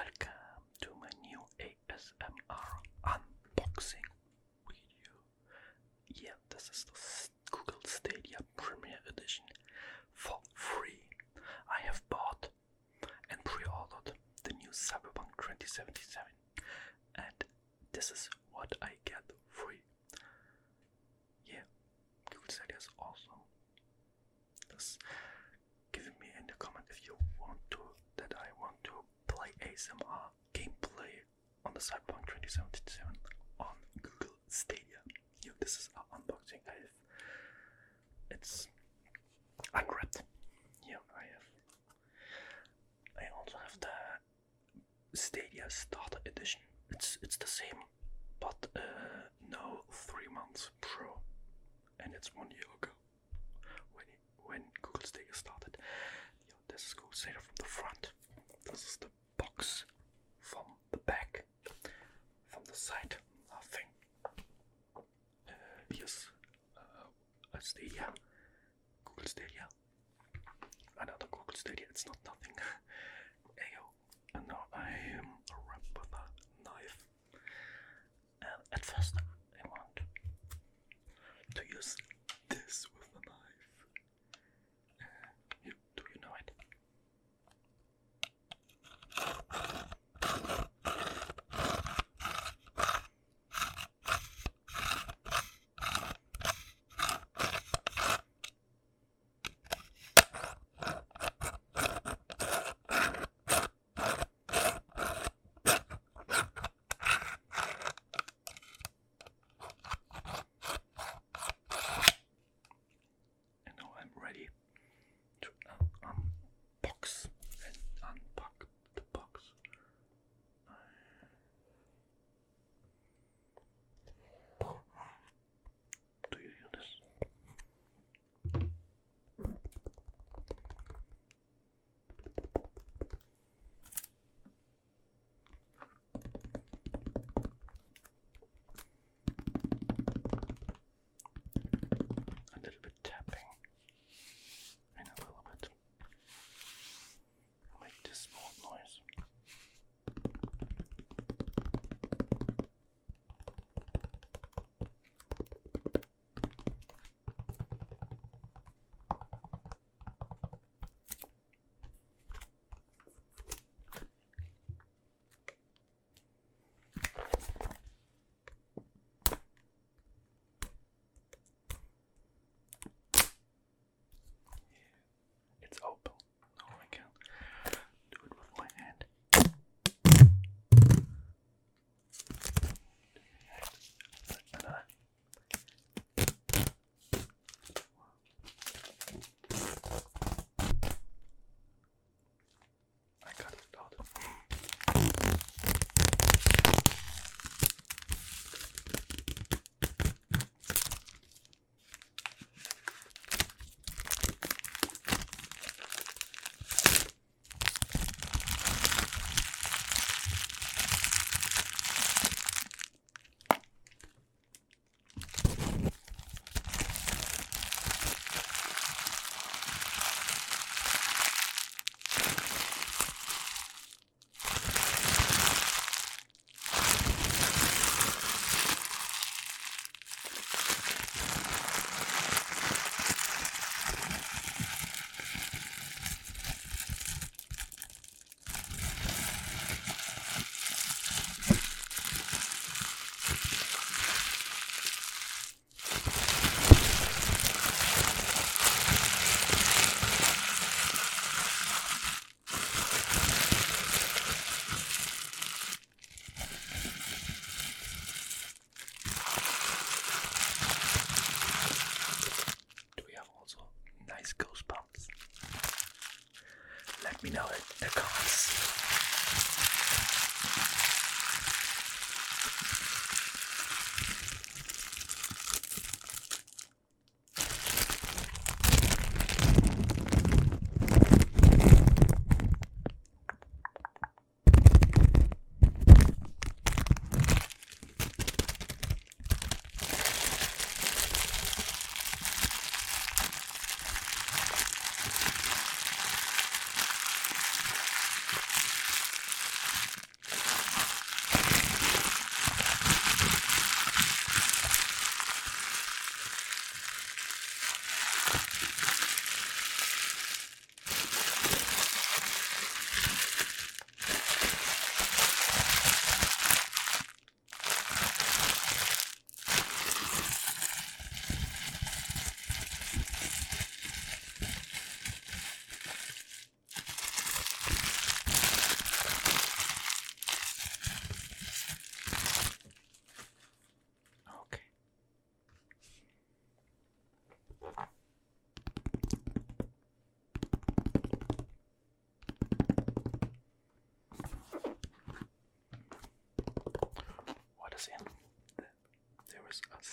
Welcome to my new ASMR unboxing video. Yeah, this is the Google Stadia Premiere Edition for free. I have bought and pre-ordered the new Cyberpunk 2077 and this is what I get free. Yeah, Google Stadia is awesome. Just give me in the comment if you want to that I want to play ASMR gameplay on the Cyberpunk 2077 on Google Stadia. Yeah, this is our unboxing. I have it's unwrapped. Yeah, I have. I also have the Stadia Starter Edition. It's it's the same, but uh, no three months Pro, and it's one year ago when when Google Stadia started. Yo, this is Google Stadia from the front. This is the box from the back. From the side, nothing. Uh, here's uh, a Stadia, Google Stadia. Another Google Stadia. It's not nothing. Ayo, and now I am wrapped with a knife. And at first, I want to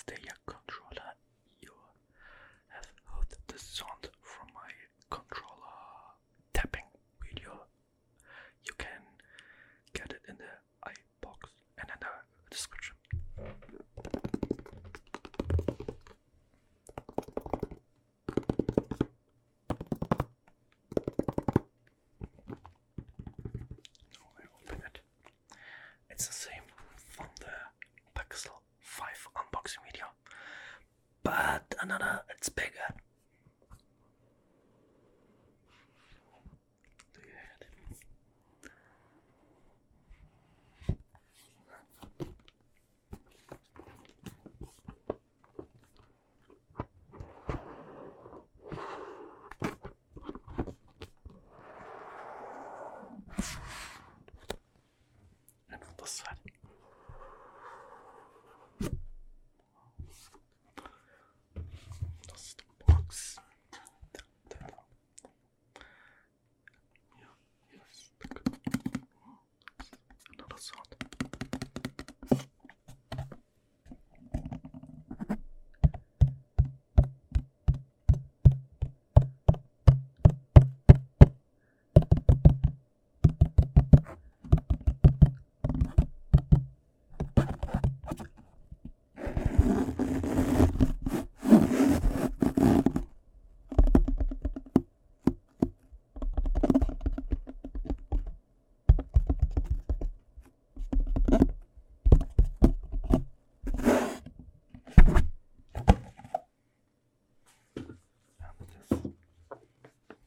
is a Stadia controller. You have heard the sound from my controller tapping video. You can get it in the iBox and in the description. So I open it. It's the same from the Pixel 5 unboxing video, but no, it's bigger. Do you hear it? And on this side. That's the box. There, there. Yeah, yes. Another sound.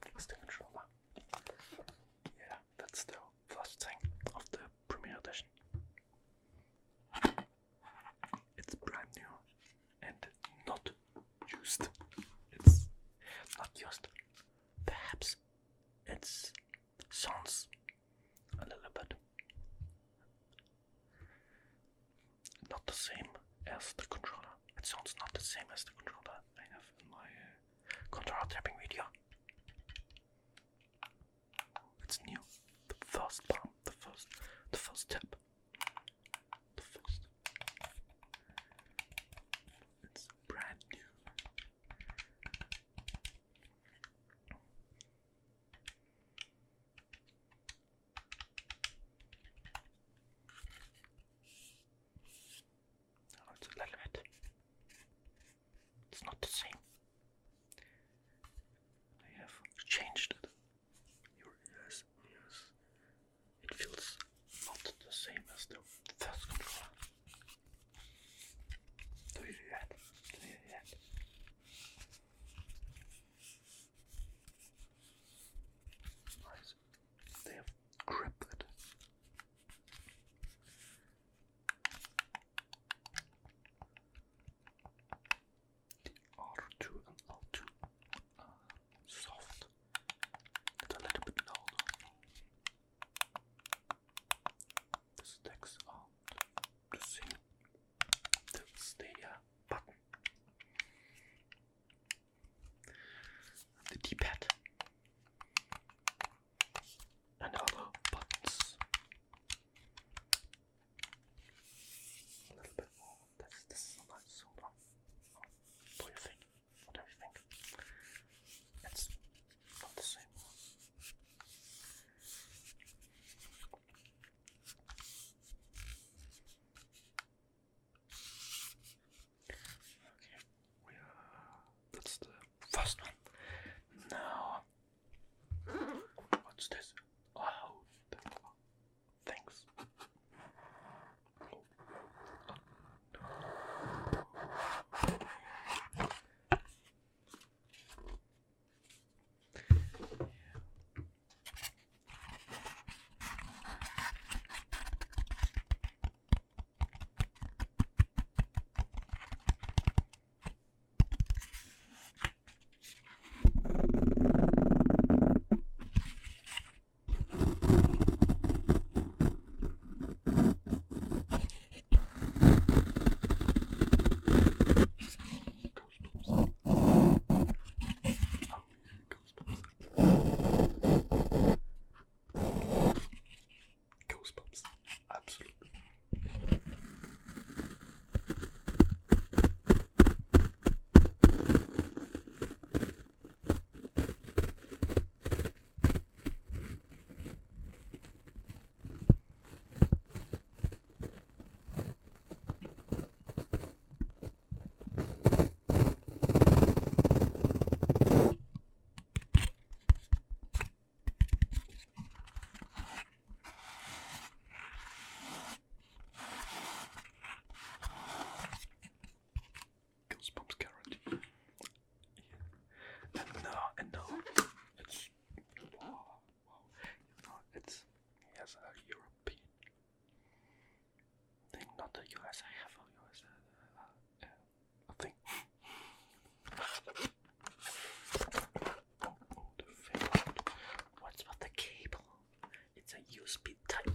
And this is the controller. Yeah, that's the first thing of the Premiere Edition. It's brand new and not used. It's not used. Perhaps it sounds a little bit not the same as the controller. It sounds not the same as the controller I have in my uh, controller tapping video. It's new. The first part, the first, first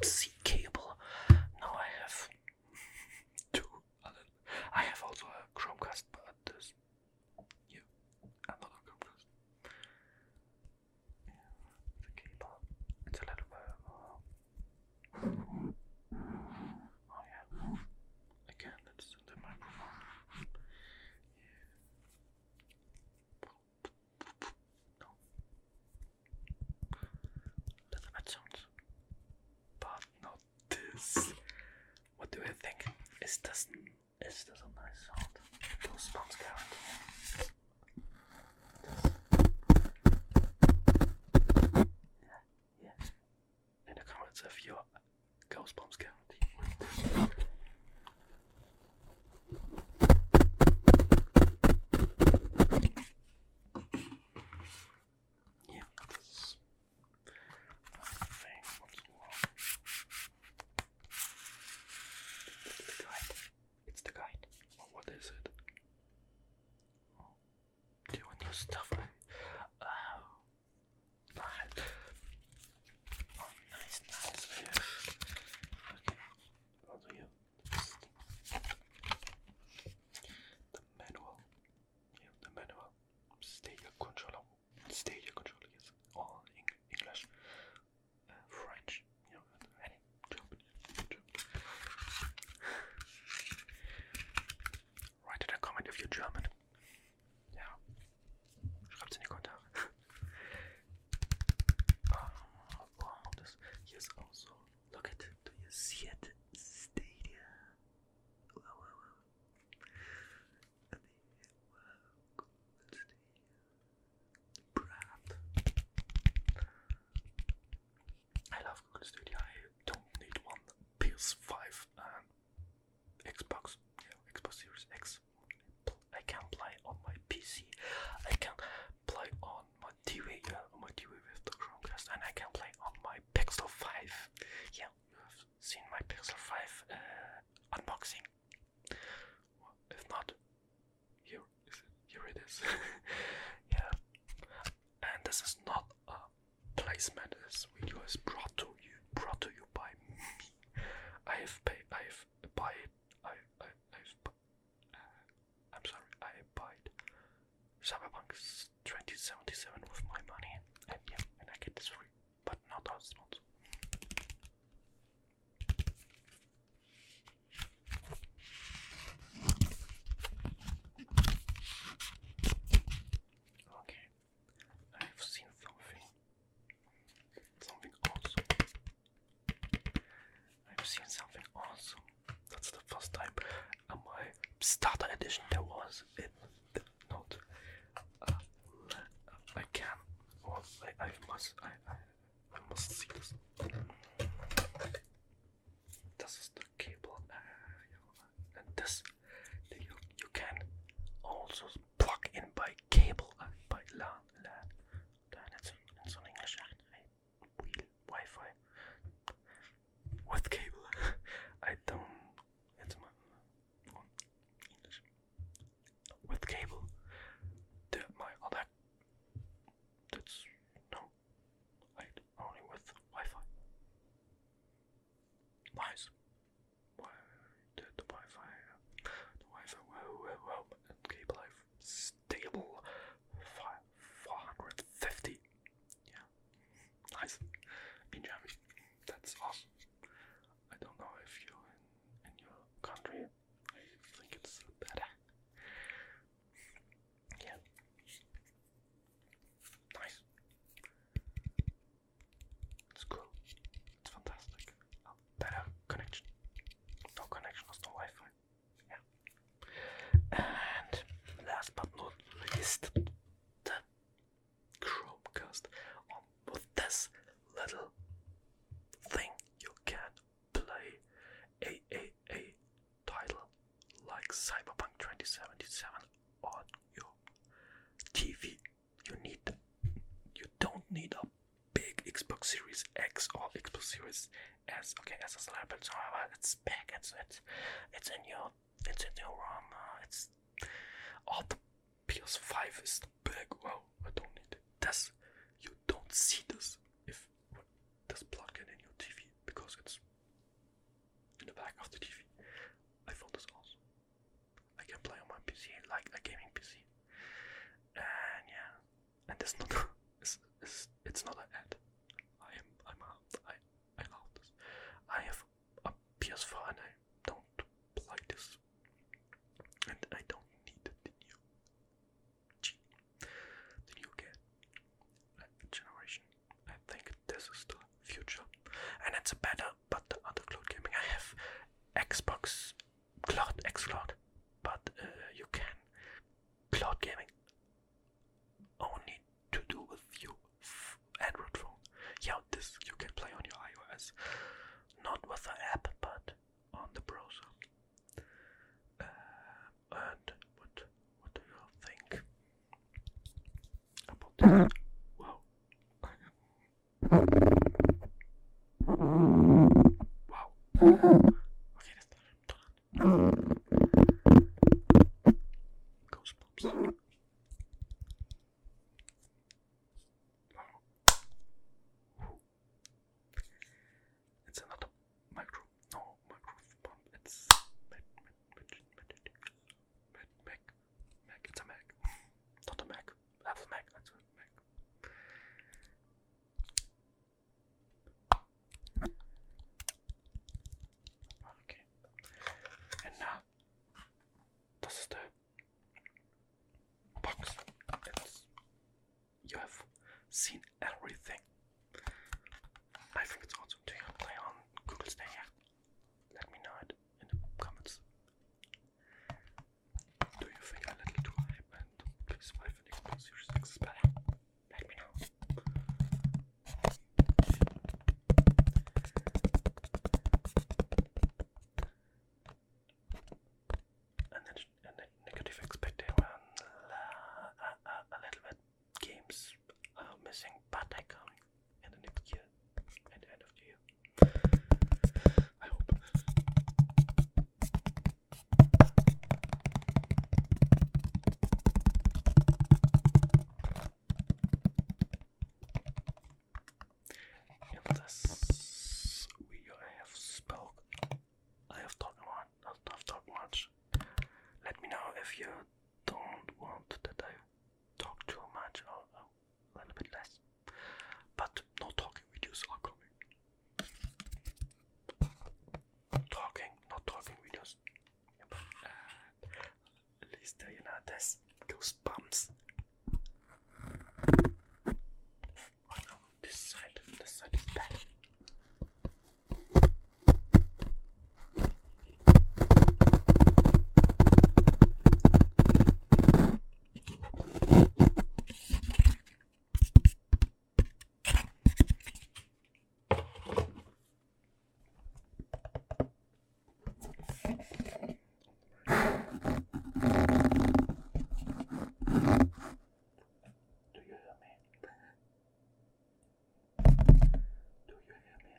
Psst. this just a This doesn't result. was brought to you brought to you by me. I have paid. I have buy it. I I I've. Uh, I'm sorry. I buy bought Cyberpunk 2077 That there was. In is the, Chromecast on with this little thing you can play a a a title like Cyberpunk 2077 on your TV. You need you don't need a big Xbox Series X or Xbox Series S. Okay, S is a little bit it's back. It's it's it's in your it's in your room. Uh, it's all the just five is the bag. Wow, I don't need it. You don't see this if this plug-in in your TV because it's in the back of the TV. I found this awesome. I can play on my PC like a gaming PC. And yeah, and it's not it's it's, it's not an ad. I am I'm a, I I love this. I have a PS4 and Mm-hmm. Everything. I think it's awesome. Do you play on Google Stadia? Let me know it in the comments. Do you think a little too hype and PS5 and Xbox Series X is better? Let me know. And then, and then negative expected when uh, a, a little bit games are missing, but they coming in the next year, at the end of the year. I hope. In this video, I have spoke. I have talked a lot. I've talked much. Let me know if you don't want that I talk too much or a little bit less. But no talking videos are coming. Talking, not talking videos. At least uh, you know this goosebumps. Oh no, this side, this side is bad. Do you hear me? Do you hear me?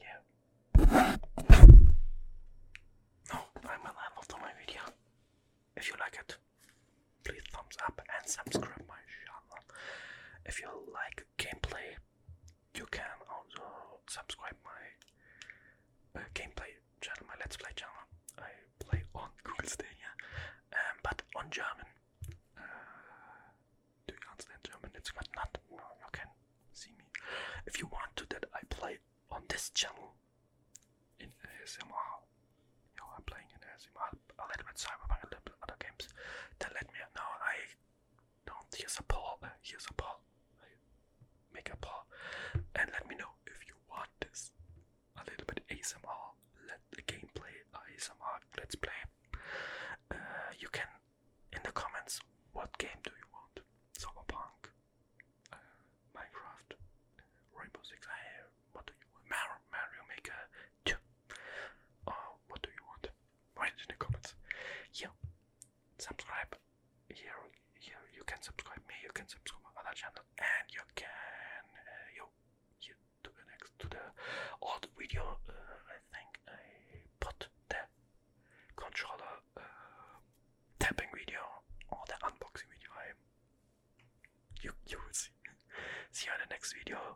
Yeah. No, I'm a level to my video. If you like it, please thumbs up and subscribe my channel. If you like gameplay, you can also subscribe my uh, gameplay channel, my Let's Play channel. I play on Google Stadia, um, but on German. Uh, do you understand German? It's quite not. No, you can see me. If you want to that I play on this channel in ASMR, you know, I'm playing in ASMR a little bit Cyberpunk, a games. Then let me know. I don't hear support. Uh, hear support. I make a poll and let me know if you want this. A little bit ASMR. Let the gameplay ASMR. Let's play. Uh, you can in the comments. What game do you want? Cyberpunk, uh, Minecraft, Rainbow Six. Uh, what do you want? Mario, Mario Maker 2. Oh, what do you want? Write it in the comments. Yeah. Subscribe. Here, here you can subscribe me. You can subscribe my other channel, and you can uh, you here to the next to the old video. Uh, I think I put the controller uh, tapping video or the unboxing video. I you you will see. See you in the next video.